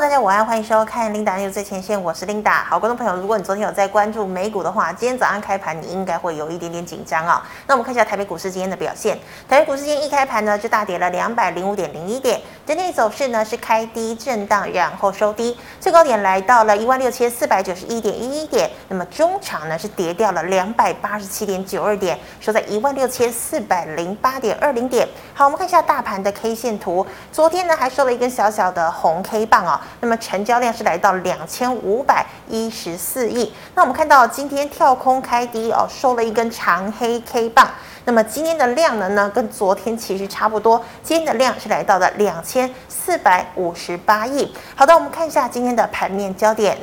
大家晚安，欢迎收看 Linda News 最前线，我是 Linda。好，观众朋友，如果你昨天有在关注美股的话，今天早上开盘你应该会有一点点紧张啊。那我们看一下台北股市今天的表现，台北股市今天一开盘呢就大跌了两百零五点零一点，整体走势呢是开低震荡，然后收低，最高点来到了一万六千四百九十一点一一点，那么中场呢是跌掉了两百八十七点九二点，收在一万六千四百零八点二零点。好，我们看一下大盘的 K 线图，昨天呢还收了一根小小的红 K 棒啊。那么成交量是来到两千五百一十四亿。那我们看到今天跳空开低哦，收了一根长黑 K 棒。那么今天的量能呢，跟昨天其实差不多。今天的量是来到了两千四百五十八亿。好的，我们看一下今天的盘面焦点。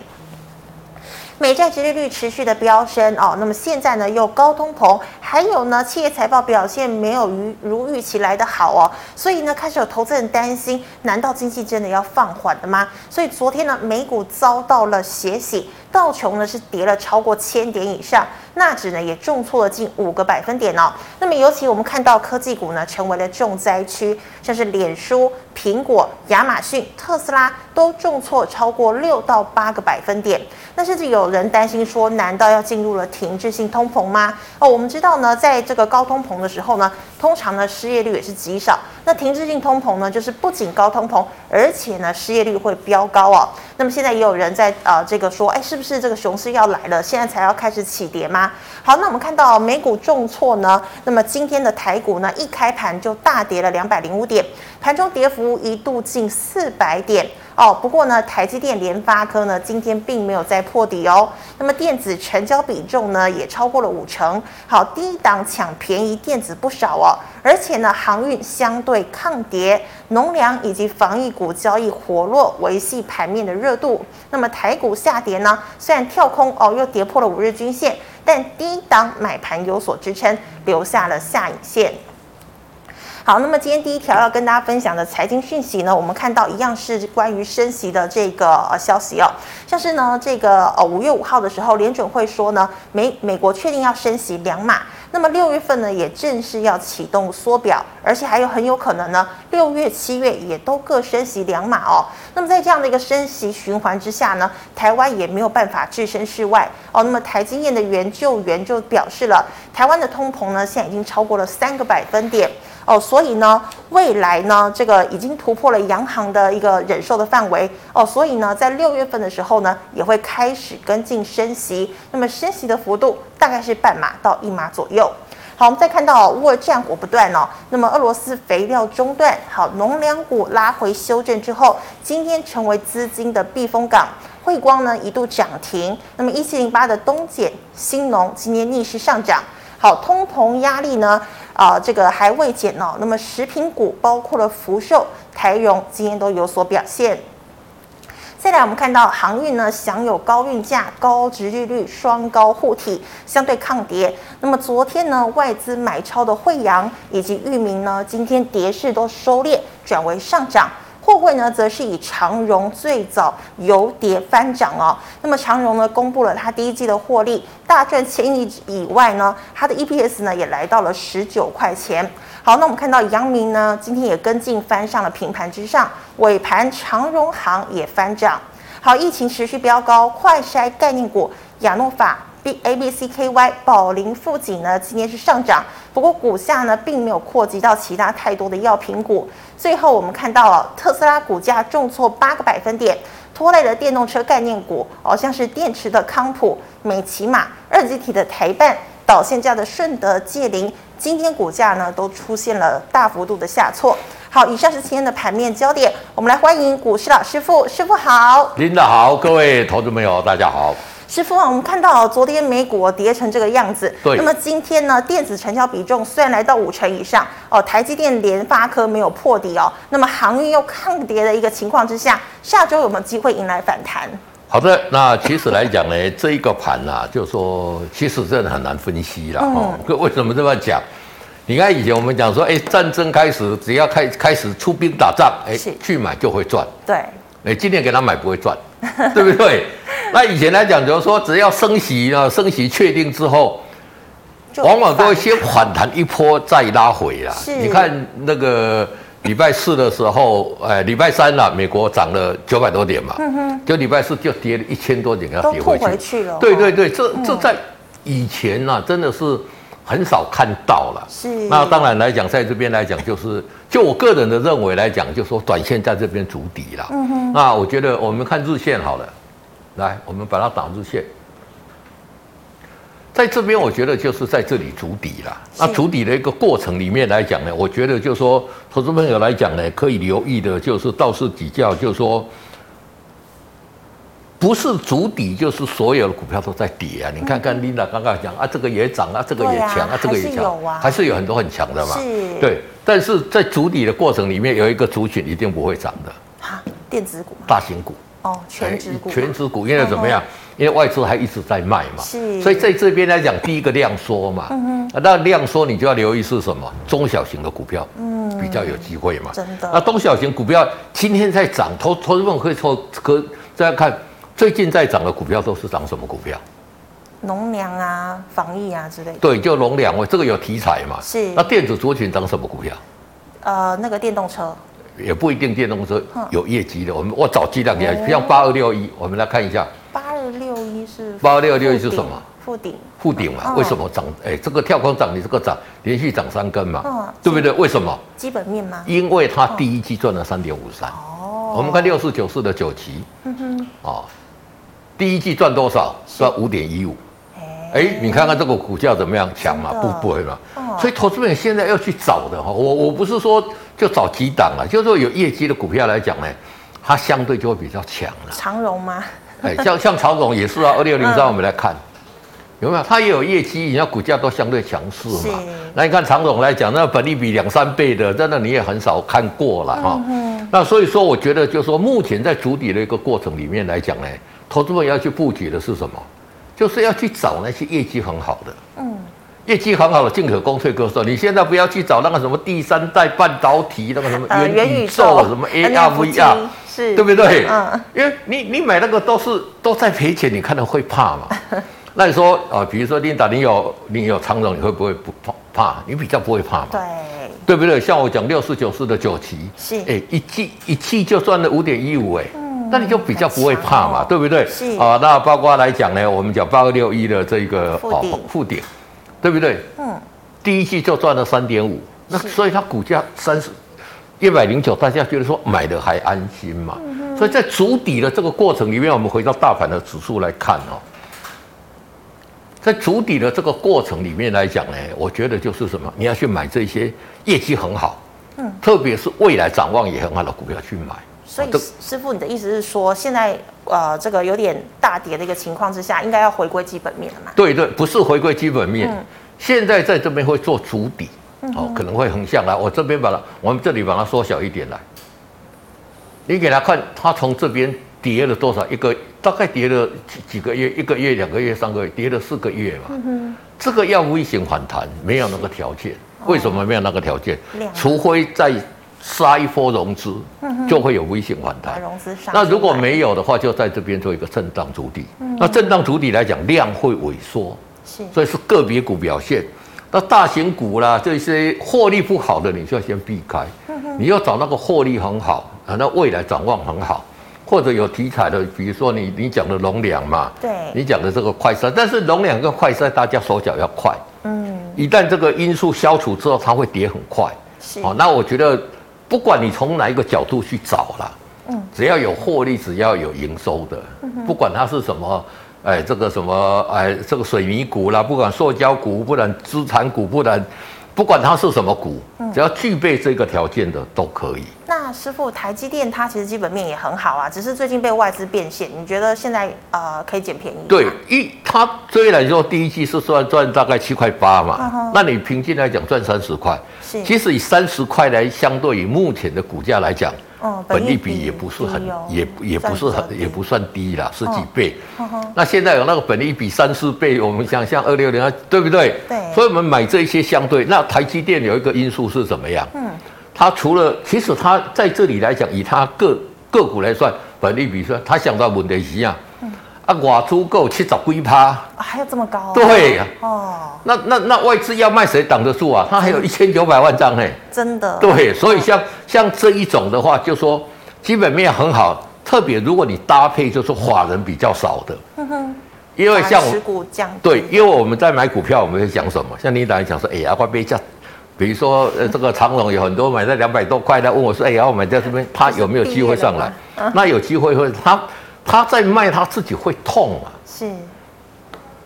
美债殖利率持续的飙升哦，那么现在呢又高通膨，还有呢企业财报表现没有如如预期来的好哦，所以呢开始有投资人担心，难道经济真的要放缓了吗？所以昨天呢美股遭到了血洗。道琼呢是跌了超过千点以上，纳指呢也重挫了近五个百分点哦。那么尤其我们看到科技股呢成为了重灾区，像是脸书、苹果、亚马逊、特斯拉都重挫超过六到八个百分点。那甚至有人担心说，难道要进入了停滞性通膨吗？哦，我们知道呢，在这个高通膨的时候呢，通常呢失业率也是极少。那停滞性通膨呢，就是不仅高通膨，而且呢失业率会飙高哦。那么现在也有人在呃这个说，哎，是不是这个熊市要来了？现在才要开始起跌吗？好，那我们看到美股重挫呢，那么今天的台股呢，一开盘就大跌了两百零五点，盘中跌幅一度近四百点哦。不过呢，台积电、联发科呢，今天并没有再破底哦。那么电子成交比重呢，也超过了五成。好，低档抢便宜电子不少哦。而且呢，航运相对抗跌，农粮以及防疫股交易活络，维系盘面的热度。那么台股下跌呢，虽然跳空哦，又跌破了五日均线，但低档买盘有所支撑，留下了下影线。好，那么今天第一条要跟大家分享的财经讯息呢，我们看到一样是关于升息的这个呃消息哦，像是呢这个呃五月五号的时候，联准会说呢美美国确定要升息两码，那么六月份呢也正式要启动缩表，而且还有很有可能呢六月七月也都各升息两码哦。那么在这样的一个升息循环之下呢，台湾也没有办法置身事外哦。那么台经验的研究员就表示了，台湾的通膨呢现在已经超过了三个百分点。哦，所以呢，未来呢，这个已经突破了央行的一个忍受的范围哦，所以呢，在六月份的时候呢，也会开始跟进升息，那么升息的幅度大概是半码到一码左右。好，我们再看到乌俄战火不断哦，那么俄罗斯肥料中断，好，农粮股拉回修正之后，今天成为资金的避风港，汇光呢一度涨停，那么一七零八的东碱、新农今天逆势上涨。好，通膨压力呢，啊、呃，这个还未减呢。那么食品股包括了福寿、台荣，今天都有所表现。再来，我们看到航运呢，享有高运价、高殖利率双高护体，相对抗跌。那么昨天呢，外资买超的惠阳以及域名呢，今天跌势都收敛，转为上涨。货柜呢，则是以长荣最早由跌翻涨哦。那么长荣呢，公布了它第一季的获利大赚千亿以外呢，它的 EPS 呢也来到了十九块钱。好，那我们看到阳明呢，今天也跟进翻上了平盘之上，尾盘长荣行也翻涨。好，疫情持续飙高，快筛概念股亚诺法。BABCKY 宝林富锦呢，今天是上涨，不过股价呢并没有扩及到其他太多的药品股。最后我们看到了特斯拉股价重挫八个百分点，拖累了电动车概念股，好像是电池的康普、美琪玛、二级体的台半、导线架的顺德、界林，今天股价呢都出现了大幅度的下挫。好，以上是今天的盘面焦点，我们来欢迎股市老师傅，师傅好，领导好，各位投资朋友大家好。师傅啊，我们看到昨天美股跌成这个样子，对。那么今天呢，电子成交比重虽然来到五成以上哦，台积电、联发科没有破底哦。那么航运又抗跌的一个情况之下，下周有没有机会迎来反弹？好的，那其实来讲呢，这一个盘啊，就说其实真的很难分析了哦。嗯、为什么这么讲？你看以前我们讲说，哎，战争开始只要开开始出兵打仗，哎，去买就会赚。对。哎，今天给他买不会赚，对不对？那以前来讲，就是说，只要升息啊，升息确定之后，往往都会先反弹一波，再拉回啊。你看那个礼拜四的时候，哎，礼拜三了，美国涨了九百多点嘛，嗯，就礼拜四就跌了一千多点，要跌回去。回去了。对对对，这这在以前呢、啊，真的是很少看到了。是。那当然来讲，在这边来讲，就是就我个人的认为来讲，就是说短线在这边筑底了。嗯哼。那我觉得我们看日线好了，来，我们把它打日线。在这边，我觉得就是在这里筑底了。那筑底的一个过程里面来讲呢，我觉得就是说，投资朋友来讲呢，可以留意的就是倒是比较，就是说，不是筑底，就是所有的股票都在跌啊。你看看 Linda 刚刚讲啊，这个也涨啊，这个也强啊，这个也强，还是有很多很强的嘛。是。对，但是在筑底的过程里面，有一个族群一定不会涨的。哈，电子股。大型股。哦，全指股，全指股，因为怎么样？因为外资还一直在卖嘛，是，所以在这边来讲，第一个量缩嘛，嗯哼，那量缩你就要留意是什么？中小型的股票，嗯，比较有机会嘛，真的。那中小型股票今天在涨，投投资们可以抽，可再看最近在涨的股票都是涨什么股票？农粮啊，防疫啊之类的。对，就农粮，这个有题材嘛，是。那电子族群涨什么股票？呃，那个电动车。也不一定电动车有业绩的，我们我找机量给他，像八二六一，我们来看一下。八二六一是八二六一是什么？富鼎。富鼎嘛？为什么涨？哎，这个跳空涨，你这个涨连续涨三根嘛？对不对？为什么？基本面吗？因为它第一季赚了三点五三。哦。我们看六四九四的九旗。嗯哼。哦，第一季赚多少？赚五点一五。哎，你看看这个股价怎么样？强嘛？不不会嘛？所以投资人现在要去找的哈，我我不是说。就找几档了，就是说有业绩的股票来讲呢，它相对就会比较强了。长荣吗？哎，像像曹总也是啊，二六零三我们来看，有没有？它也有业绩，人家股价都相对强势嘛。那你看常总来讲，那本利比两三倍的，真的你也很少看过了哈。那所以说，我觉得就是说，目前在筑底的一个过程里面来讲呢，投资人要去布局的是什么？就是要去找那些业绩很好的。嗯。业绩很好的进可攻退可守，你现在不要去找那个什么第三代半导体，那个什么元宇宙，什么 AR VR，是，对不对？嗯，因为你你买那个都是都在赔钱，你看到会怕嘛？那你说啊，比如说琳达，你有你有长荣，你会不会不怕？怕？你比较不会怕嘛？对，对不对？像我讲六四九四的九旗，是，哎，一季一季就赚了五点一五，哎，那你就比较不会怕嘛？对不对？是啊，那包括来讲呢，我们讲八二六一的这个哦富鼎。对不对？嗯，第一季就赚了三点五，那所以它股价三十一百零九，大家觉得说买的还安心嘛？所以在筑底的这个过程里面，我们回到大盘的指数来看哦，在筑底的这个过程里面来讲呢，我觉得就是什么？你要去买这些业绩很好，嗯，特别是未来展望也很好的股票去买。所以，师傅，你的意思是说，现在呃，这个有点大跌的一个情况之下，应该要回归基本面了嘛？对对，不是回归基本面，嗯、现在在这边会做筑底，嗯、哦，可能会横向来。我这边把它，我们这里把它缩小一点来。你给他看，他从这边跌了多少？一个大概跌了几几个月？一个月、两个月、三个月，跌了四个月嘛。嗯、哼这个要微型反弹，没有那个条件。为什么没有那个条件？哦、除非在。杀一波融资，就会有微型反弹。融资上，那如果没有的话，就在这边做一个震荡主底。那震荡主底来讲，量会萎缩，是，所以是个别股表现。那大型股啦，这些获利不好的，你就要先避开。你要找那个获利很好啊，那未来展望很好，或者有题材的，比如说你你讲的龙粮嘛，对，你讲的这个快筛，但是龙粮跟快筛，大家手脚要快。嗯，一旦这个因素消除之后，它会跌很快。是，好，那我觉得。不管你从哪一个角度去找啦，嗯，只要有获利，只要有营收的，不管它是什么，哎，这个什么，哎，这个水泥股啦，不管塑胶股，不然资产股，不然，不管它是什么股，只要具备这个条件的都可以。那师傅，台积电它其实基本面也很好啊，只是最近被外资变现，你觉得现在呃可以捡便宜？对，一它虽然说第一季是算赚大概七块八嘛，嗯、那你平均来讲赚三十块，是其实以三十块来相对于目前的股价来讲，嗯，本利比也不是很，哦、也也不是很，也不算低啦，十几倍。那现在有那个本利比三四倍，我们想像二六零二，对不对？对。所以我们买这一些相对，那台积电有一个因素是怎么样？嗯。它除了，其实它在这里来讲，以它个个股来算，本利比算，它想到问题是一样，啊，外资够七十几趴，啊，还有这么高、啊？对哦，那那那外资要卖谁挡得住啊？它还有一千九百万张哎，真的。对，所以像像这一种的话，就说基本面很好，特别如果你搭配就是法人比较少的，嗯哼，因为像持股降，对，因为我们在买股票，我们会讲什么？像你刚才讲说，哎呀，快被降，比如说呃，这个长隆有很多买在两百多块的，问我说，哎呀，我买在这边，他有没有机会上来？那有机会会他。他在卖，他自己会痛啊。是。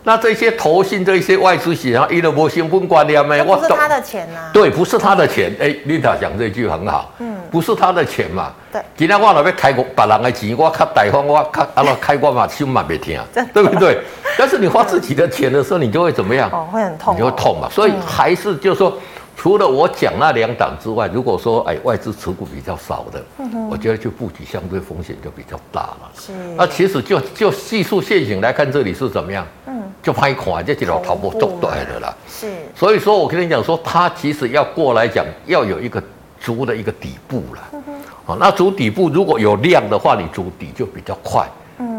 那这些投信、这些外资企业，一都无成本观念没？不是他的钱呐、啊。对，不是他的钱。哎，Linda 讲这句很好。嗯。不是他的钱嘛？对。今天我那边开过别人的钱，我较大方，我较啊那开过嘛，心嘛别听，对不对？但是你花自己的钱的时候，你就会怎么样？哦，会很痛、哦。你就会痛嘛。所以还是就是说。除了我讲那两档之外，如果说哎外资持股比较少的，嗯、我觉得就布局相对风险就比较大了。是。那其实就就技术线型来看，这里是怎么样？嗯。就拍款，这几条头部中断的了。是。所以说我跟你讲说，它其实要过来讲，要有一个足的一个底部了。嗯哼。好，那足底部如果有量的话，你足底就比较快。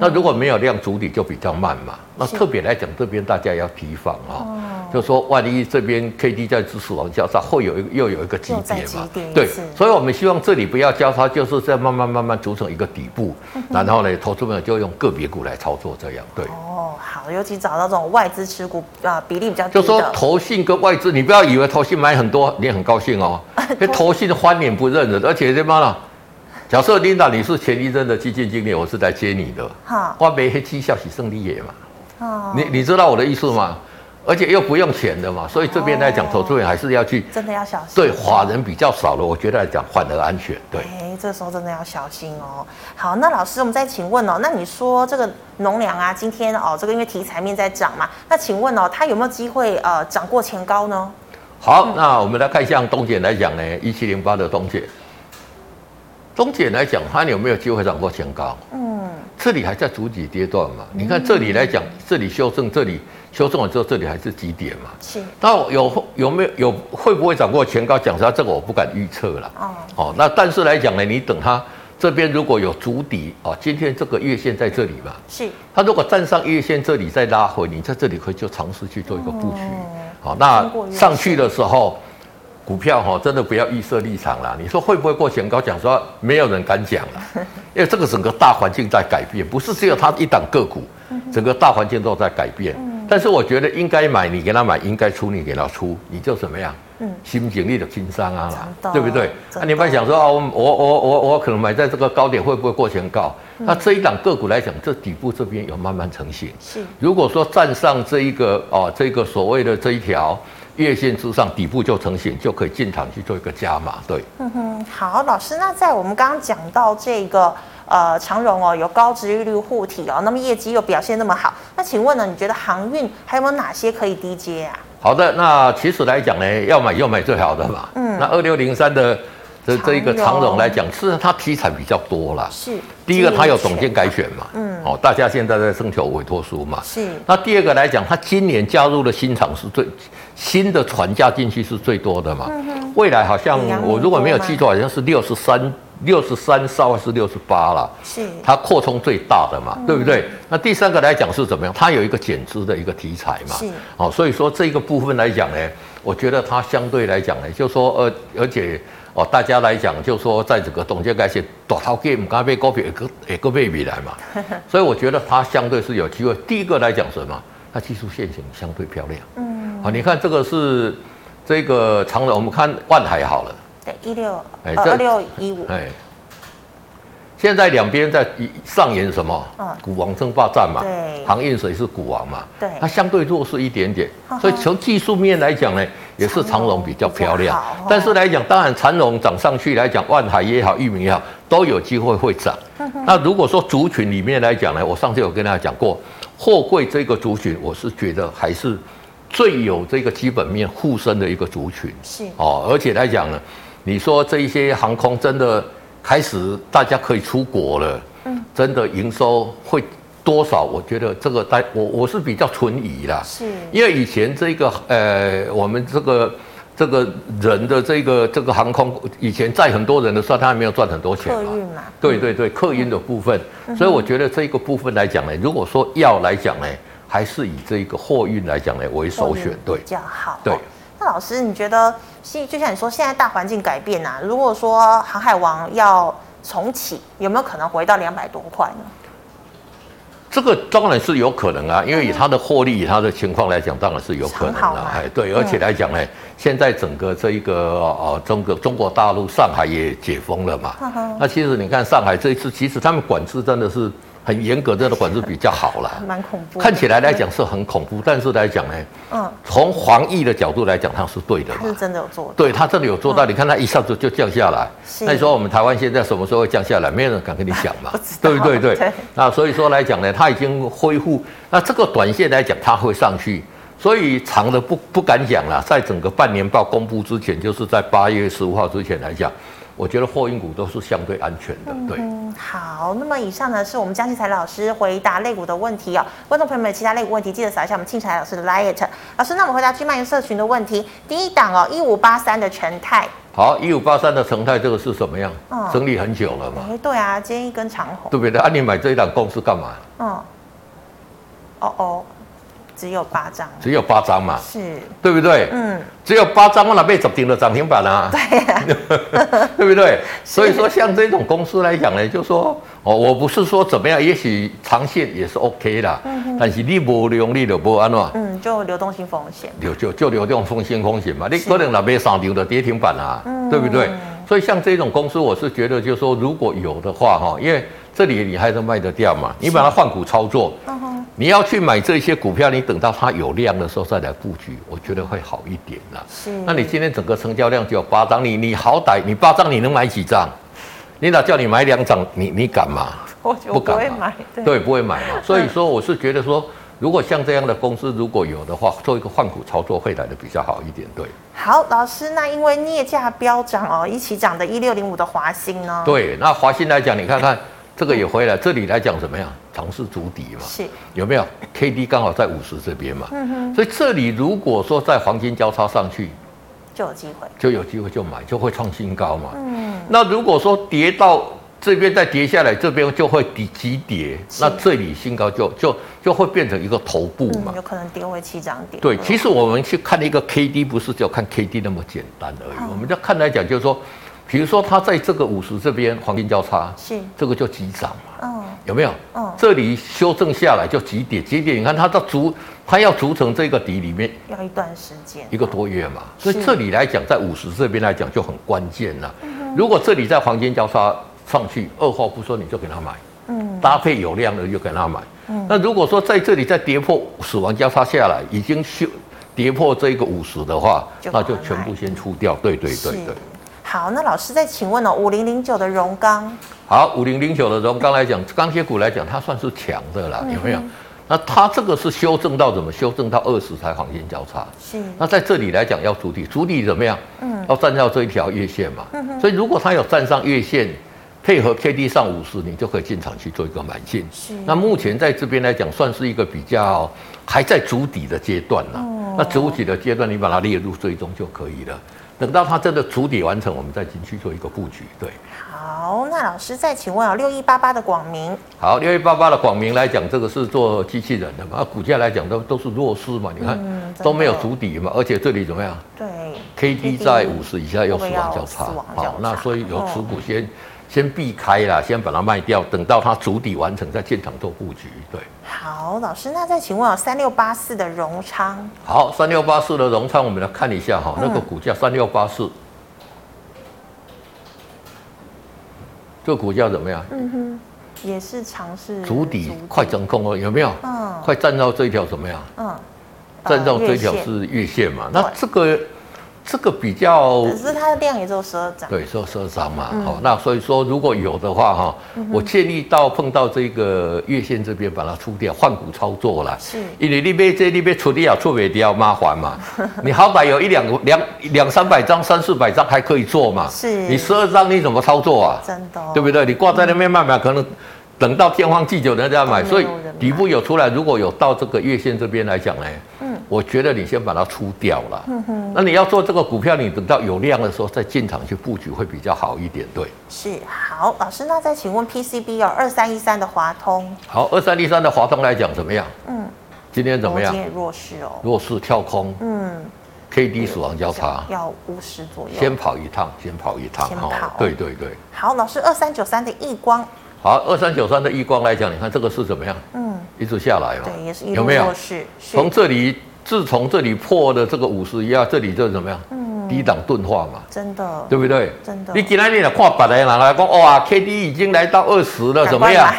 嗯。那如果没有量，足底就比较慢嘛。那特别来讲，这边大家要提防啊。嗯就说万一这边 K D 在支持往交叉，会有一个又有一个级别嘛？对，所以我们希望这里不要交叉，就是在慢慢慢慢组成一个底部，嗯、然后呢，投资者就用个别股来操作这样。对。哦，好，尤其找到这种外资持股啊比例比较低就说投信跟外资，你不要以为投信买很多，你很高兴哦。因投信翻脸不认人，而且他妈的，假设领导你是前一阵的基金经理，我是来接你的。好，我没黑绩效，喜胜利也嘛。哦。你你知道我的意思吗？而且又不用钱的嘛，所以这边来讲，投资人还是要去真的要小心。对，华人比较少了，我觉得来讲反而安全。对，哎，这时候真的要小心哦。好，那老师，我们再请问哦，那你说这个农粮啊，今天哦，这个因为题材面在涨嘛，那请问哦，它有没有机会呃涨过前高呢？好，嗯、那我们来看像东姐来讲呢，一七零八的东碱，东碱来讲，它有没有机会涨过前高？嗯，这里还在主体阶段嘛，你看这里来讲，这里修正，这里。修正完之后，这里还是低点嘛？是。那有有没有有会不会涨过前高？讲实话，这个我不敢预测了。哦。哦，那但是来讲呢，你等它这边如果有筑底哦，今天这个月线在这里嘛？是。它如果站上月线这里再拉回，你在这里可以就尝试去做一个布局。好、哦哦，那上去的时候，股票哈、哦、真的不要预设立场了。你说会不会过前高？讲实话，没有人敢讲了，因为这个整个大环境在改变，不是只有它一档个股，整个大环境都在改变。但是我觉得应该买，你给他买；应该出，你给他出，你就怎么样？嗯，心经历的经商啊啦，对不对？那你们想说啊，我我我我我可能买在这个高点，会不会过前高？嗯、那这一档个股来讲，这底部这边有慢慢成型。是，如果说站上这一个哦，这个所谓的这一条月线之上，底部就成型，就可以进场去做一个加码。对，嗯哼，好，老师，那在我们刚刚讲到这个。呃，长荣哦，有高殖利率护体哦，那么业绩又表现那么好，那请问呢，你觉得航运还有没有哪些可以低接啊？好的，那其实来讲呢，要买就买最好的嘛。嗯，那二六零三的这这一个长荣来讲，是它题材比较多啦。是，第一个它有董监改选嘛。嗯，哦，大家现在在征求委托书嘛。是。那第二个来讲，它今年加入的新厂是最新的船加进去是最多的嘛。嗯哼。未来好像我如果没有记错，好像是六十三。六十三艘还是六十八了？是它扩充最大的嘛，嗯、对不对？那第三个来讲是怎么样？它有一个减资的一个题材嘛，是哦，所以说这个部分来讲呢，我觉得它相对来讲呢，就说呃，而且哦，大家来讲就说在这个董监改写大头 game 刚被高票一个一个被比来嘛，所以我觉得它相对是有机会。第一个来讲什么？它技术线型相对漂亮，嗯，好，你看这个是这个长的，我们看万海好了。对，一六二六一五。哎，现在两边在上演什么？嗯，股王争霸战嘛。对，航运水是股王嘛？对，它相对弱势一点点，所以从技术面来讲呢，也是长荣比较漂亮。但是来讲，当然长荣涨上去来讲，万海也好，裕民也好，都有机会会涨。那如果说族群里面来讲呢，我上次有跟大家讲过，货柜这个族群，我是觉得还是最有这个基本面护身的一个族群。是哦，而且来讲呢。你说这一些航空真的开始大家可以出国了，嗯，真的营收会多少？我觉得这个大我我是比较存疑啦，是，因为以前这个呃我们这个这个人的这个这个航空以前载很多人的时候，他还没有赚很多钱嘛。客运嘛。对对对，客运的部分，嗯、所以我觉得这个部分来讲呢，如果说要来讲呢，还是以这个货运来讲呢为首选，对，比较好。对。那老师，你觉得现就像你说，现在大环境改变啊，如果说航海王要重启，有没有可能回到两百多块呢？这个当然是有可能啊，因为以它的获利、以它的情况来讲，当然是有可能的。哎，对，而且来讲呢，嗯、现在整个这一个呃，中国中国大陆上海也解封了嘛。嗯、那其实你看上海这一次，其实他们管制真的是。很严格，这个管制比较好了，蛮恐怖。看起来来讲是很恐怖，但是来讲呢，嗯，从防疫的角度来讲，它是对的嘛。是真的有做到。对，它真的有做到。你看它一下子就降下来。那你说我们台湾现在什么时候会降下来？没有人敢跟你讲嘛。对不对？对。那所以说来讲呢，它已经恢复。那这个短线来讲，它会上去。所以长的不不敢讲了。在整个半年报公布之前，就是在八月十五号之前来讲。我觉得货运股都是相对安全的，对。嗯，好，那么以上呢是我们江启才老师回答类股的问题哦。观众朋友们，其他类股问题记得扫一下我们庆才老师的 liet。老师，那我们回答聚漫游社群的问题。第一档哦，一五八三的全泰。好，一五八三的成泰，这个是什么样？嗯，整理很久了嘛。哎，对啊，今天一根长红。对不对？啊，你买这一档公司干嘛？嗯。哦哦。只有八张，只有八张嘛，是。对不对？嗯，只有八张，我哪被涨停了涨停板啊？对呀，对不对？所以说，像这种公司来讲呢，就说哦，我不是说怎么样，也许长线也是 OK 的，但是你不用力的不安了，嗯，就流动性风险，流就就流动性风险嘛，你可能哪被上涨的跌停板啊，对不对？所以像这种公司，我是觉得就是说，如果有的话哈，因为这里你还是卖得掉嘛，你把它换股操作。你要去买这些股票，你等到它有量的时候再来布局，我觉得会好一点啦。是，那你今天整个成交量只有八张，你你好歹你八张你能买几张？领导叫你买两张，你你敢吗？我就不敢买，对，对，不会买嘛。所以说，我是觉得说，如果像这样的公司如果有的话，做一个换股操作会来的比较好一点。对，好，老师，那因为镍价飙涨哦，一起涨的一六零五的华兴呢？对，那华兴来讲，你看看。这个也回来，这里来讲怎么样？尝试筑底嘛，是有没有？K D 刚好在五十这边嘛，嗯哼。所以这里如果说在黄金交叉上去，就有机会，就有机会就买，就会创新高嘛。嗯。那如果说跌到这边再跌下来，这边就会底急跌，那这里新高就就就会变成一个头部嘛，有可能跌回七涨点。对，其实我们去看一个 K D，不是只有看 K D 那么简单而已。我们在看来讲，就是说。比如说，它在这个五十这边黄金交叉，是这个就急涨嘛，嗯，有没有？嗯，这里修正下来就急跌，急跌。你看它到逐，它要逐成这个底里面要一段时间，一个多月嘛。所以这里来讲，在五十这边来讲就很关键了。如果这里在黄金交叉上去，二话不说你就给他买，嗯，搭配有量的就给他买。嗯，那如果说在这里再跌破死亡交叉下来，已经修跌破这个五十的话，那就全部先出掉。对对对对。好，那老师再请问哦，五零零九的荣刚，好，五零零九的荣刚来讲，钢铁股来讲，它算是强的啦，有没有？那它这个是修正到怎么？修正到二十才黄金交叉，是。那在这里来讲要筑底，筑底怎么样？嗯，要站到这一条月线嘛。嗯哼。所以如果它有站上月线，配合 K D 上五十，你就可以进场去做一个买进。是。那目前在这边来讲，算是一个比较还在筑底的阶段啦。哦。那筑底的阶段，你把它列入追踪就可以了。等到它真的筑底完成，我们再进去做一个布局。对，好，那老师再请问啊，六一八八的广明，好，六一八八的广明来讲，这个是做机器人的嘛，啊股价来讲都都是弱势嘛，你看、嗯、都没有筑底嘛，而且这里怎么样？对，K D 在五十以下又死亡交叉，好，那所以有持股先。哦先避开啦，先把它卖掉，等到它主底完成再进场做布局。对，好，老师，那再请问啊，三六八四的荣昌，好，三六八四的荣昌，我们来看一下哈，嗯、那个股价三六八四，这个股价怎么样？嗯哼，也是尝试足底，快成功了，有没有？嗯，快站到这一条怎么样？嗯，站到这一条是月线嘛？那这个。这个比较，可是它的量也只有十二张，对，只有十二张嘛。好，那所以说如果有的话哈，我建议到碰到这个月线这边把它出掉，换股操作啦。是，因为你别这里边出掉出不掉麻烦嘛。你好歹有一两两两三百张、三四百张还可以做嘛。是，你十二张你怎么操作啊？真的，对不对？你挂在那边卖卖，可能等到天荒地久人家买。所以底部有出来，如果有到这个月线这边来讲呢，嗯，我觉得你先把它出掉了。嗯哼。那你要做这个股票，你等到有量的时候再进场去布局会比较好一点。对。是好，老师，那再请问 PCB 有二三一三的华通。好，二三一三的华通来讲怎么样？嗯。今天怎么样？今天弱势哦。弱势跳空。嗯。K D 死亡交叉。要五十左右。先跑一趟，先跑一趟。先跑。对对对。好，老师，二三九三的亿光。好，二三九三的亿光来讲，你看这个是怎么样？嗯，一直下来了。对，也是一路弱势。从这里，自从这里破了这个五十一啊，这里就怎么样？嗯，低档钝化嘛。真的。对不对？真的。你今天你来看别人来讲，哇，K D 已经来到二十了，怎么样？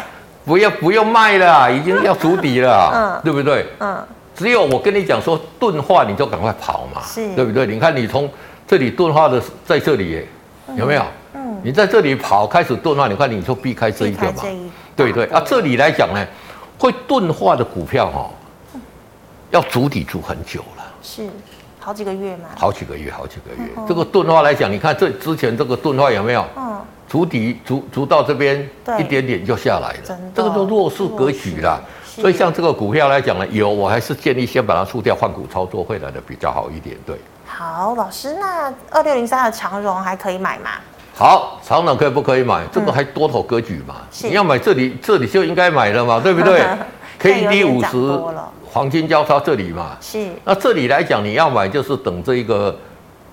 不要不用卖了，已经要筑底了，嗯，对不对？嗯。只有我跟你讲说钝化，你就赶快跑嘛，是，对不对？你看你从这里钝化的在这里，有没有？嗯。你在这里跑开始钝化，你看你就避开这一个嘛。对对啊，这里来讲呢，会钝化的股票哈，要筑底筑很久了，是好几个月嘛？好几个月，好几个月。这个钝化来讲，你看这之前这个钝化有没有？嗯，筑底筑筑到这边一点点就下来了，这个就弱势格局啦。所以像这个股票来讲呢，有我还是建议先把它出掉，换股操作会来的比较好一点。对，好，老师，那二六零三的长荣还可以买吗？好，长荣可以不可以买？这个还多头格局嘛？你要买这里，这里就应该买了嘛，对不对？K D 五十黄金交叉这里嘛，是。那这里来讲，你要买就是等这一个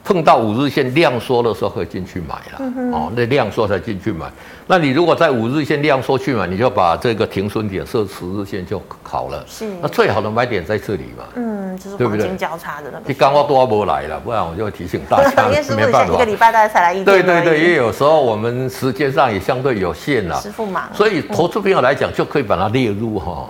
碰到五日线量缩的时候，可以进去买了。哦，那量缩才进去买。那你如果在五日线量缩去买，你就把这个停损点设十日线就好了。是。那最好的买点在这里嘛。嗯，就是黄金交叉的那个。你刚刚多不来了，不然我就会提醒大家。没办法，一个礼拜大概才来一天。对对对，也有时候我们时间上也相对有限了。师傅忙。所以投资朋友来讲，就可以把它列入哈。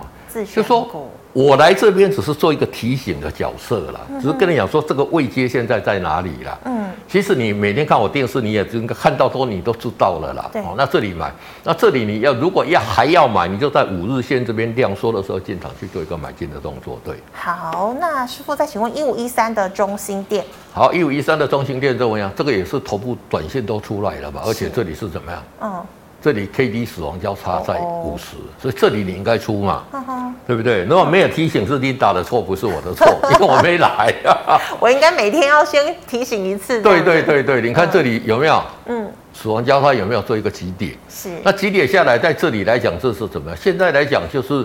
就说。我来这边只是做一个提醒的角色啦，只是跟你讲说这个位阶现在在哪里啦。嗯，其实你每天看我电视，你也应该看到多，你都知道了啦。对，哦，那这里买，那这里你要如果要还要买，你就在五日线这边量缩的时候进场去做一个买进的动作。对，好，那师傅再请问一五一三的中心店。好，一五一三的中心店怎么样？这个也是头部短线都出来了吧？而且这里是怎么样？嗯。这里 K D 死亡交叉在五十，所以这里你应该出嘛，对不对？如果没有提醒是琳达的错，不是我的错，因为我没来。我应该每天要先提醒一次。对对对对，你看这里有没有？嗯，死亡交叉有没有做一个极点？是。那极点下来，在这里来讲，这是怎么样？现在来讲，就是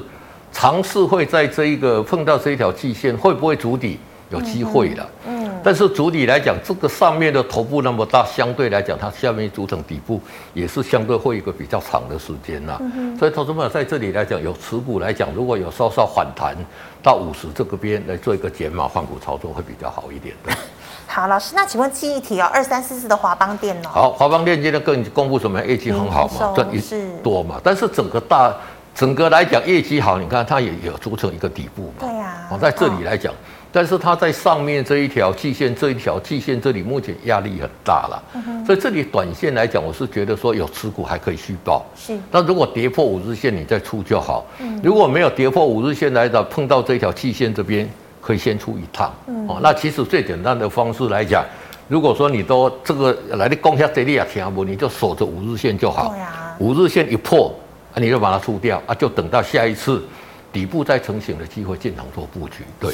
尝试会在这一个碰到这一条季线，会不会筑底？有机会了。嗯。但是主体来讲，这个上面的头部那么大，相对来讲，它下面组成底部也是相对会一个比较长的时间呐。嗯、所以，投资朋友在这里来讲，有持股来讲，如果有稍稍反弹到五十这个边来做一个减码换股操作，会比较好一点的。好，老师，那请问记忆体哦，二三四四的华邦电呢？好，华邦电今天更公布什么？业绩很好嘛，赚一多嘛。但是整个大整个来讲业绩好，你看它也有组成一个底部嘛。对呀、啊。哦，在这里来讲。哦但是它在上面这一条季线，这一条季线这里目前压力很大了，嗯、哼所以这里短线来讲，我是觉得说有持股还可以续报。是，那如果跌破五日线，你再出就好。嗯，如果没有跌破五日线来的，碰到这条季线这边，可以先出一趟。嗯，哦，那其实最简单的方式来讲，如果说你都这个来的攻下这里啊，听不，你就守着五日线就好。对啊，五日线一破，啊，你就把它出掉啊，就等到下一次底部再成型的机会进场做布局。对。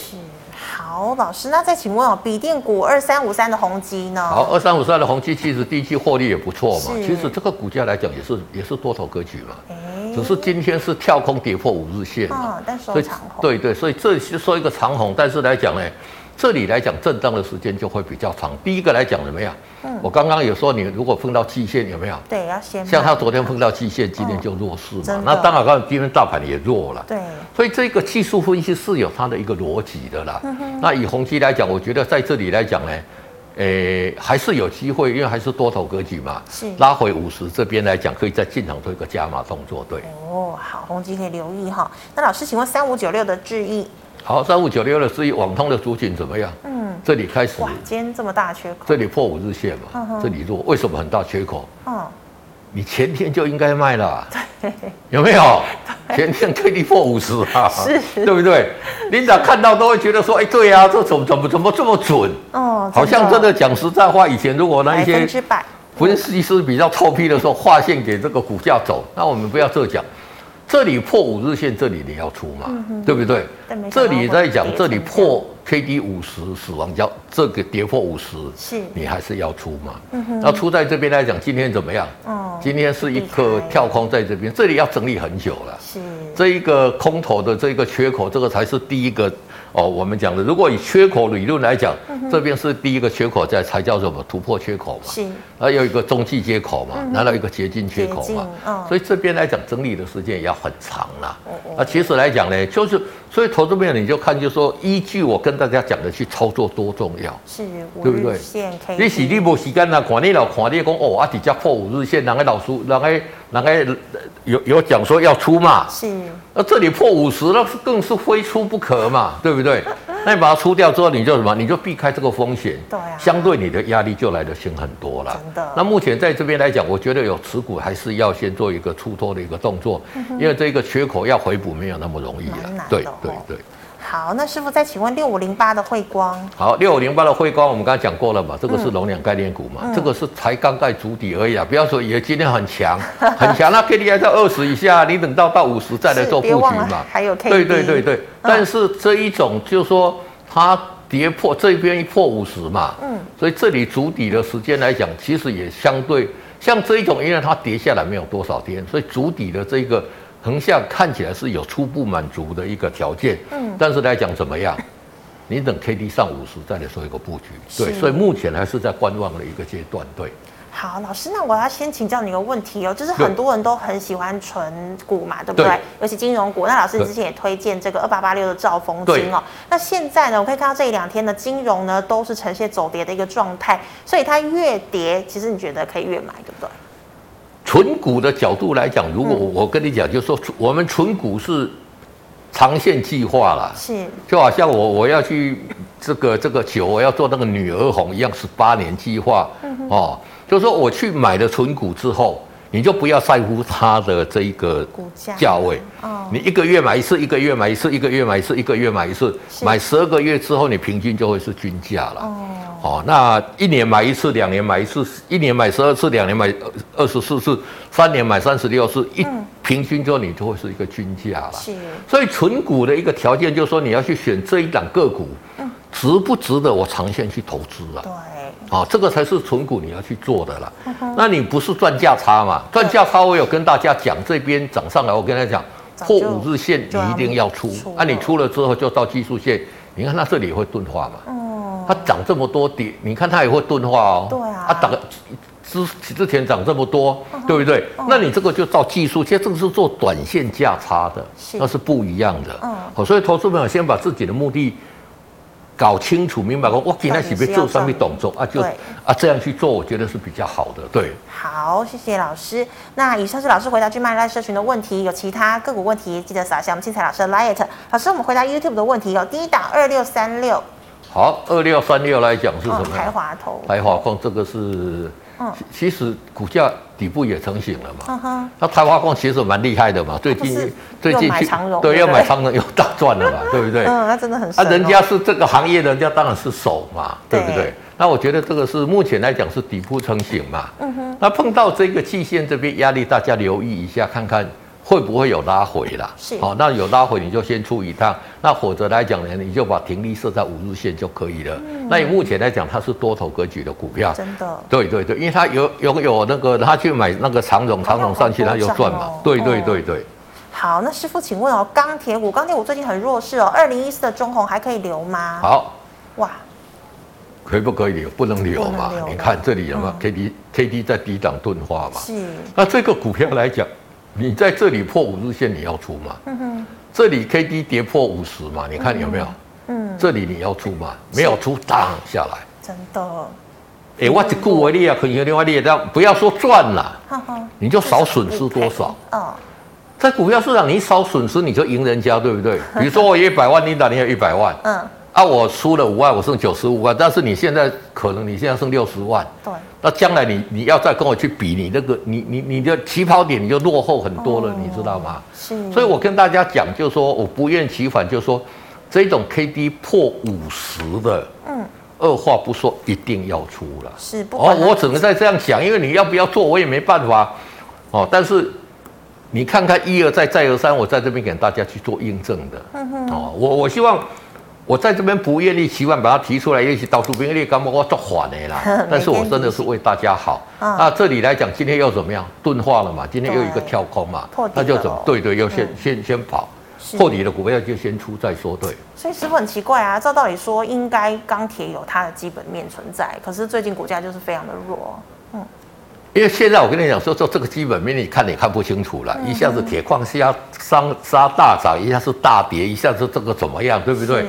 好，老师，那再请问哦，笔电股二三五三的宏基呢？好，二三五三的宏基其实第一季获利也不错嘛。其实这个股价来讲也是也是多头格局嘛。欸、只是今天是跳空跌破五日线嘛。嗯，但是长红。对对，所以这是说一个长红，但是来讲呢。这里来讲，震荡的时间就会比较长。第一个来讲怎么样？嗯，我刚刚有说，你如果碰到季线，有没有？对，要先。像他昨天碰到季线，今天就弱势嘛。那当然，刚今天大盘也弱了。对。所以这个技术分析是有它的一个逻辑的啦。嗯。那以宏基来讲，我觉得在这里来讲呢，诶，还是有机会，因为还是多头格局嘛。是。拉回五十这边来讲，可以再进场做一个加码动作。对。哦，好，宏基可以留意哈。那老师，请问三五九六的智易。好，三五九六的是一网通的族群怎么样？嗯，这里开始哇，今天这么大缺口，这里破五日线嘛，嗯、这里弱，为什么很大缺口？嗯，你前天就应该卖了，对，有没有？前天最低破五十啊，是，对不对？领导看到都会觉得说，哎，对呀、啊，这怎么怎么怎么这么准？哦，好像真的讲实在话，以前如果那一些分析师比较臭屁的时候，划线给这个股价走，那我们不要这讲。这里破五日线，这里你要出嘛，嗯、对不对？这里在讲，这里破 K D 五十死亡交这个跌破五十，是你还是要出嘛？嗯。那出在这边来讲，今天怎么样？哦，今天是一个跳空在这边，这里要整理很久了。是这一个空头的这个缺口，这个才是第一个。哦，我们讲的，如果以缺口理论来讲，嗯、这边是第一个缺口在，才叫什么突破缺口嘛？是。还有一个中继接口嘛，拿、嗯、到一个接近缺口嘛？哦、所以这边来讲，整理的时间也要很长啦。哦哦。那其实来讲呢，就是所以投资面你就看，就是说依据我跟大家讲的去操作多重要，是，对不对？你是你没时间啊，看你老看你讲哦，啊，底下破五日线，人家老师，人家人家有有讲说要出嘛？是。那这里破五十，那是更是非出不可嘛，对不对？那你把它出掉之后，你就什么？你就避开这个风险，对啊，相对你的压力就来得轻很多了。真的。那目前在这边来讲，我觉得有持股还是要先做一个出脱的一个动作，嗯、因为这个缺口要回补没有那么容易啊。对对对。对好，那师傅再请问六五零八的慧光。好，六五零八的慧光，我们刚才讲过了嘛，这个是农粮概念股嘛，嗯、这个是才刚盖主底而已啊，不要说以为今天很强，很强，那 K D I 在二十以下，你等到到五十再来做布局嘛。还有 K D。对对对对，嗯、但是这一种就是说它跌破这边一破五十嘛，嗯，所以这里主底的时间来讲，其实也相对像这一种，因为它跌下来没有多少天，所以主底的这个。横向看起来是有初步满足的一个条件，嗯，但是来讲怎么样？你等 K D 上五十再来做一个布局，对，所以目前还是在观望的一个阶段，对。好，老师，那我要先请教你一个问题哦，就是很多人都很喜欢存股嘛，对不对？对，尤其金融股。那老师你之前也推荐这个二八八六的兆丰金哦。那现在呢，我可以看到这一两天的金融呢都是呈现走跌的一个状态，所以它越跌，其实你觉得可以越买，对不对？存股的角度来讲，如果我跟你讲，就是说我们存股是长线计划啦，是，就好像我我要去这个这个酒，我要做那个女儿红一样，十八年计划哦，就是说我去买了存股之后。你就不要在乎它的这一个价位，哦，你一个月买一次，一个月买一次，一个月买一次，一个月买一次，买十二个月之后，你平均就会是均价了。哦，那一年买一次，两年买一次，一年买十二次，两年买二十四次，三年买三十六次，一平均之后你就会是一个均价了。是，所以存股的一个条件就是说，你要去选这一档个股，值不值得我长线去投资啊？对。哦，这个才是存股你要去做的啦。嗯、那你不是赚价差嘛？赚价差我有跟大家讲，这边涨上来，我跟他讲，破五日线你一定要出。那、啊、你出了之后就到技术线，你看它这里也会钝化嘛？嗯、它涨这么多点，你看它也会钝化哦。对啊。它涨之之前涨这么多，对不对？嗯、那你这个就照技术其实，这个是做短线价差的，是那是不一样的。嗯。好，所以投资朋友先把自己的目的。搞清楚明白过，我今天是不是做上面动作啊？就啊，这样去做，我觉得是比较好的。对，好，谢谢老师。那以上是老师回答 GMoney Live 社群的问题，有其他个股问题记得扫一下我们青彩老师的 Light。老师，我们回答 YouTube 的问题有第一档二六三六。好，二六三六来讲是什么？台华投。台华矿这个是。嗯，其实股价底部也成型了嘛。嗯哼，那台华矿其实蛮厉害的嘛，最近最近去对，要买长荣又大赚了嘛，对不对？嗯，那真的很。啊，人家是这个行业，人家当然是手嘛，对不对？那我觉得这个是目前来讲是底部成型嘛。嗯哼，那碰到这个季线这边压力，大家留意一下，看看。会不会有拉回啦？是，好，那有拉回你就先出一趟，那否则来讲呢，你就把停利设在五日线就可以了。嗯、那你目前来讲，它是多头格局的股票，真的。对对对，因为它有有有那个，他去买那个长荣，长荣上去他就赚嘛。哦、对对对对。好，那师傅请问哦，钢铁股，钢铁股最近很弱势哦，二零一四的中红还可以留吗？好，哇，可以不可以留？不能留嘛？留你看这里有没有 K D、嗯、K D 在低档钝化嘛？是。那这个股票来讲。你在这里破五日线，你要出吗？嗯哼。这里 K D 跌破五十嘛？你看有没有？嗯。这里你要出吗？没有出，当下来。真的。哎，我只顾为利啊，可以另外利这样，不要说赚了，你就少损失多少？哦。在股票市场，你少损失，你就赢人家，对不对？比如说我有一百万，你打你有一百万。嗯。啊，我输了五万，我剩九十五万，但是你现在可能你现在剩六十万。对。那将来你你要再跟我去比，你那个你你你的起跑点你就落后很多了，哦、你知道吗？是。所以我跟大家讲，就是说我不厌其烦，就是说这种 K D 破五十的，嗯，二话不说一定要出了。是。不哦，我只能再这样讲，因为你要不要做，我也没办法。哦，但是你看看一而再再而三，我在这边给大家去做印证的。嗯哼。哦，我我希望。我在这边不愿意期望把它提出来，也许到处不愿意干嘛，我做反的啦。但是我真的是为大家好。嗯、那这里来讲，今天又怎么样？钝化了嘛？今天又一个跳空嘛？那就怎么？对对，要先、嗯、先先跑，破底的股票就先出再说。对。所以师傅很奇怪啊，照道理说应该钢铁有它的基本面存在，可是最近股价就是非常的弱。嗯。因为现在我跟你讲说，说这个基本面你看也看不清楚了，一下子铁矿石要上杀大涨，一下是大跌，一下子这个怎么样，对不对？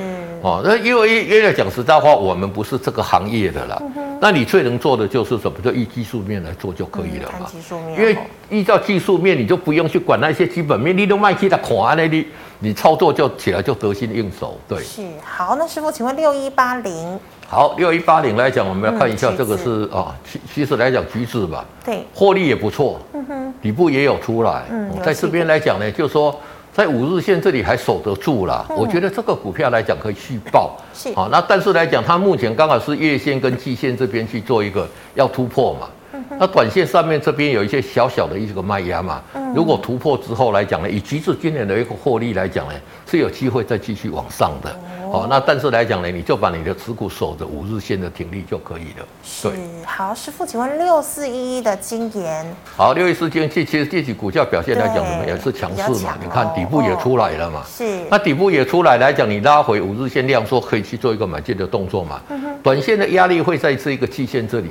哦，那因为因为讲实在话，我们不是这个行业的啦。那你最能做的就是什么？就依技术面来做就可以了嘛。技术面。因为依照技术面，你就不用去管那些基本面，你都卖去他看那你你操作就起来就得心应手。对。是好，那师傅，请问六一八零。好，六一八零来讲，我们要看一下这个是啊，其其实来讲橘子吧，对，获利也不错，嗯哼，底部也有出来，嗯，在这边来讲呢，就是说在五日线这里还守得住啦，我觉得这个股票来讲可以续报，是，好，那但是来讲，它目前刚好是月线跟季线这边去做一个要突破嘛，那短线上面这边有一些小小的一个卖压嘛，如果突破之后来讲呢，以橘子今年的一个获利来讲呢，是有机会再继续往上的。哦，那但是来讲呢，你就把你的持股守着五日线的停利就可以了。对，好，师傅，请问六四一一的金研。好，六一四金其其实这期股价表现来讲，什么也是强势嘛。你看底部也出来了嘛。是。那底部也出来来讲，你拉回五日线量，说可以去做一个买进的动作嘛。短线的压力会在这一个季线这里。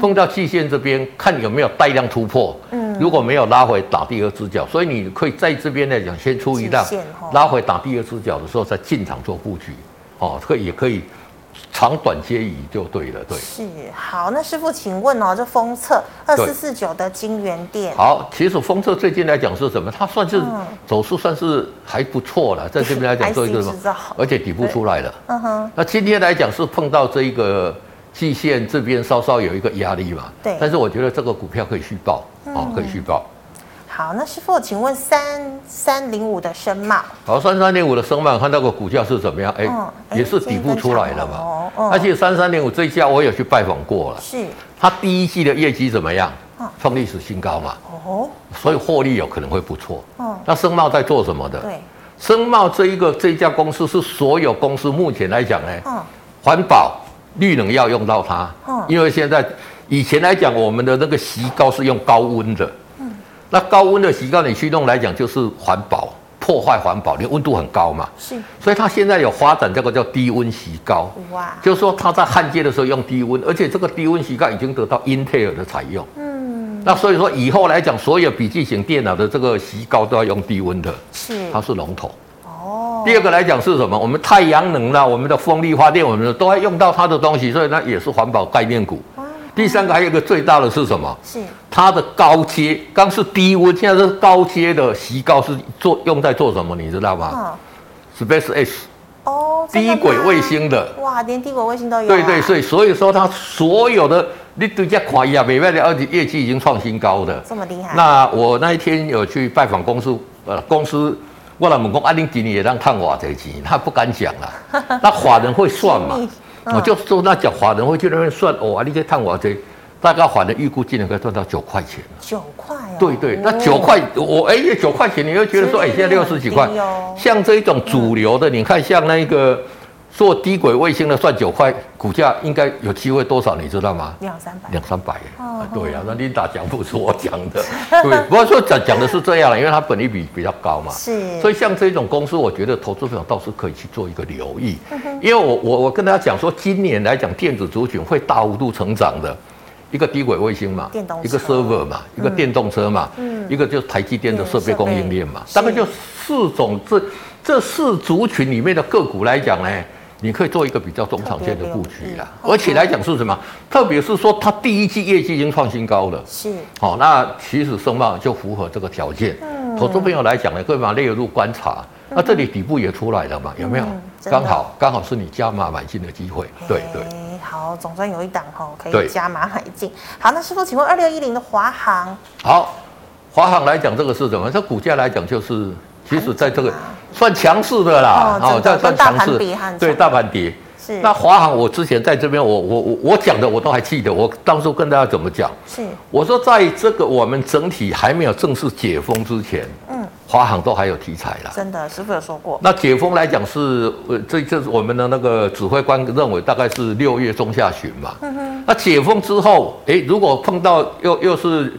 碰到季线这边，看有没有带量突破。嗯，如果没有拉回打第二只脚，所以你可以在这边来讲先出一浪，拉回打第二只脚的时候再进场做布局。哦，可以也可以长短皆宜就对了。对，是好。那师傅，请问哦，这封测二四四九的金源店。好，其实封测最近来讲是什么？它算是走势算是还不错了，在这边来讲 做一个什么？而且底部出来了。嗯哼。那今天来讲是碰到这一个。季线这边稍稍有一个压力嘛，对，但是我觉得这个股票可以续抱，嗯、哦，可以续报。好，那师傅，请问三三零五的申茂，好，三三零五的申茂，看那个股价是怎么样？哎、嗯，也是底部出来了嘛。哦，嗯、而且三三零五这一家我也去拜访过了，是，它第一季的业绩怎么样？创历史新高嘛。哦，所以获利有可能会不错。嗯，那申茂在做什么的？对，申茂这一个这一家公司是所有公司目前来讲呢，嗯，环保。绿能要用到它，因为现在以前来讲，我们的那个矽膏是用高温的，那高温的矽膏你驱动来讲就是环保，破坏环保，你温度很高嘛，是，所以它现在有发展这个叫低温矽膏，哇，就是说它在焊接的时候用低温，而且这个低温矽膏已经得到英特尔的采用，嗯，那所以说以后来讲，所有笔记型电脑的这个矽膏都要用低温的，是，它是龙头。第二个来讲是什么？我们太阳能啦，我们的风力发电，我们都要用到它的东西，所以那也是环保概念股。第三个还有一个最大的是什么？是它的高阶，刚是低温，现在是高阶的矽膏是做用在做什么？你知道吗？SpaceX 哦，低轨卫星的。哇，连低轨卫星都有。对对，所以所以说它所有的你对家夸一下，每卖的二级业绩已经创新高的。这么厉害？那我那一天有去拜访公司，呃，公司。我来问讲，阿玲今年也让看我这钱，他不敢讲了。那法人会算嘛？我就说那讲法人会去那边算哦，你这看我这，大概法人预估今年可以赚到九块钱。九块啊？对对，那九块我哎，九块钱，你又觉得说哎，现在六十几块，像这一种主流的，你看像那个。做低轨卫星的算九块，股价应该有机会多少？你知道吗？两三百，两三百。哦，对啊，那琳达讲不是我讲的，对，不过说讲讲的是这样了，因为它本益比比较高嘛。是。所以像这种公司，我觉得投资者倒是可以去做一个留意，因为我我我跟大家讲说，今年来讲电子族群会大幅度成长的，一个低轨卫星嘛，电动一个 server 嘛，一个电动车嘛，嗯，一个就是台积电的设备供应链嘛，大概就四种这这四族群里面的个股来讲呢。你可以做一个比较中长线的布局啦，而且来讲是什么？特别是说它第一季业绩已经创新高了，是，好，那其实升贸就符合这个条件。投资朋友来讲呢，可以把它列入观察。那这里底部也出来了嘛？有没有？刚好刚好是你加码买进的机会。对对。好，总算有一档哈，可以加码买进。好，那师傅，请问二六一零的华航？好，华航来讲这个是什么？这股价来讲就是。其实，在这个算强势的啦，哦，这算强势，对，大盘跌。是。那华航，我之前在这边，我我我我讲的我都还记得，我当初跟大家怎么讲？是。我说，在这个我们整体还没有正式解封之前，嗯，华航都还有题材啦。真的，师傅有说过。那解封来讲是，呃，这这是我们的那个指挥官认为大概是六月中下旬嘛。嗯哼。那解封之后，哎，如果碰到又又是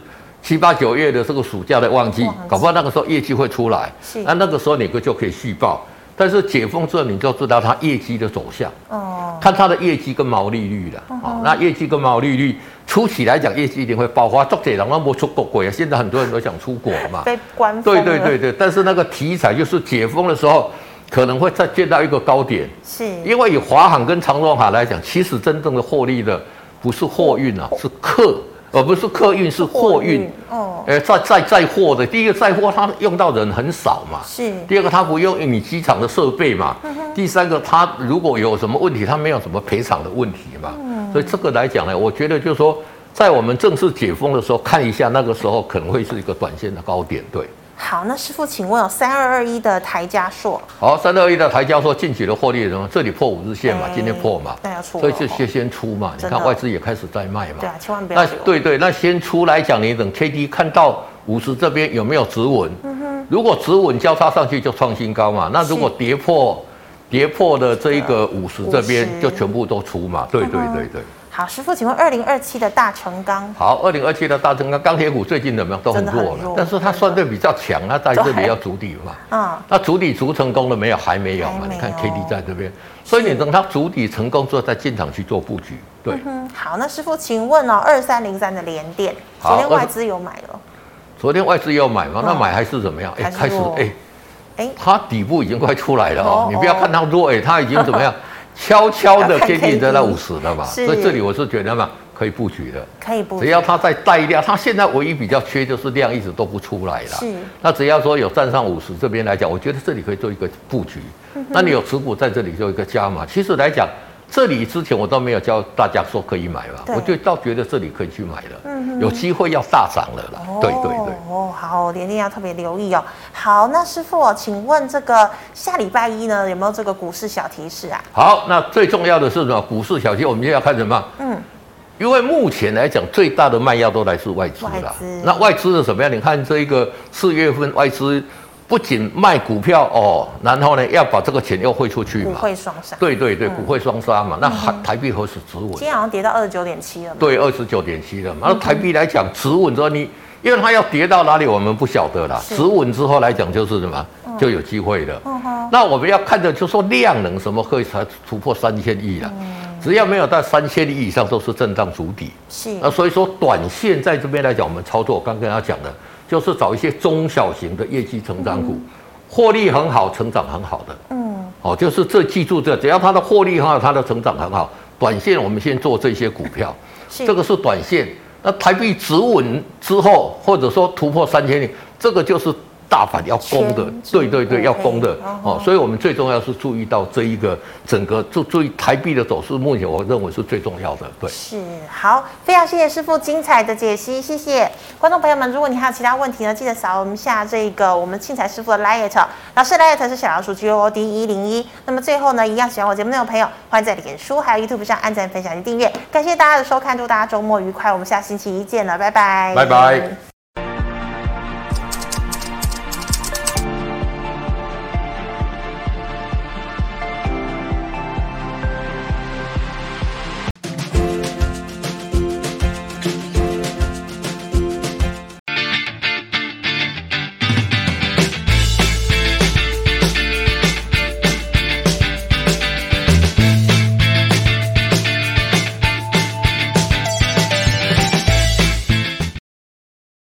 七八九月的这个暑假的旺季，搞不好那个时候业绩会出来。是。那那个时候你就可以续报。但是解封之后，你就知道它业绩的走向。哦。看它的业绩跟毛利率了。哦。哦，那业绩跟毛利率初期来讲，业绩一定会爆发。做这人都没出国国啊，现在很多人都想出国嘛。被关。对对对对，但是那个题材就是解封的时候，可能会再见到一个高点。是。因为以华航跟长荣航来讲，其实真正的获利的不是货运啊，是客。而不是客运，是货运。哦，哎，载载载货的，第一个载货，它用到人很少嘛。是。第二个，它不用你机场的设备嘛。嗯。第三个，它如果有什么问题，它没有什么赔偿的问题嘛。嗯。所以这个来讲呢，我觉得就是说，在我们正式解封的时候，看一下那个时候可能会是一个短线的高点，对。好，那师傅，请问有三二二一的台加硕。好，三二二一的台加硕近期的获利什么？这里破五日线嘛，欸、今天破嘛，那要出，所以就先先出嘛。你看外资也开始在卖嘛。对啊，千万不要。那对对，那先出来讲，你等 K D 看到五十这边有没有止稳？嗯哼。如果止稳交叉上去就创新高嘛。那如果跌破跌破的这一个五十这边就全部都出嘛。对对对对，对。好，师傅，请问二零二七的大成钢。好，二零二七的大成钢，钢铁股最近怎么样？都很弱了，弱但是它算对比较强，它在这里要筑底嘛。嗯。那筑底筑成功了没有？还没有嘛？有你看 K D 在这边，所以你等它筑底成功之后再进场去做布局。对。嗯、好，那师傅，请问哦，二三零三的联电，昨天外资有买了？昨天外资有买吗？那买还是怎么样？哎、嗯，开始哎哎，它底部已经快出来了哦。你不要看它弱，哎，它已经怎么样？悄悄的接近在那五十了嘛，所以这里我是觉得嘛，可以布局的，可以布局。只要它再带量，它现在唯一比较缺就是量一直都不出来了。是。那只要说有站上五十这边来讲，我觉得这里可以做一个布局。嗯、那你有持股在这里做一个加码，其实来讲。这里之前我倒没有教大家说可以买吧，我就倒觉得这里可以去买了，嗯、哼有机会要大涨了啦。哦、对对对，哦，好，连连要特别留意哦。好，那师傅，请问这个下礼拜一呢，有没有这个股市小提示啊？好，那最重要的是什么？股市小提，我们现在要看什么？嗯，因为目前来讲，最大的卖压都来自外资了。资那外资是什么样？你看这一个四月份外资。不仅卖股票哦，然后呢，要把这个钱又汇出去嘛。股汇双杀。对对对，股汇双杀嘛。那台台币何时止稳？今天好像跌到二十九点七了。对，二十九点七了嘛。那台币来讲止稳之后，你因为它要跌到哪里，我们不晓得啦。止稳之后来讲，就是什么，就有机会的。那我们要看的就是说量能什么可以才突破三千亿了。只要没有到三千亿以上，都是震荡筑底。是。那所以说，短线在这边来讲，我们操作，我刚跟他讲的。就是找一些中小型的业绩成长股，获利很好、成长很好的。嗯，哦，就是这记住这，只要它的获利很好、它的成长很好，短线我们先做这些股票。这个是短线。那台币止稳之后，或者说突破三千点，这个就是。大反要攻的，对对对，要攻的哦，所以我们最重要是注意到这一个整个注注意台币的走势，目前我认为是最重要的。对，是好，非常谢谢师傅精彩的解析，谢谢观众朋友们。如果你还有其他问题呢，记得扫我们下这个我们庆财师傅的 LINE，老师 LINE 是小老鼠 G O D 一零一。那么最后呢，一样喜欢我节目内容的朋友，欢迎在脸书还有 YouTube 上按赞、分享及订阅。感谢大家的收看，祝大家周末愉快，我们下星期一见了，拜拜，拜拜。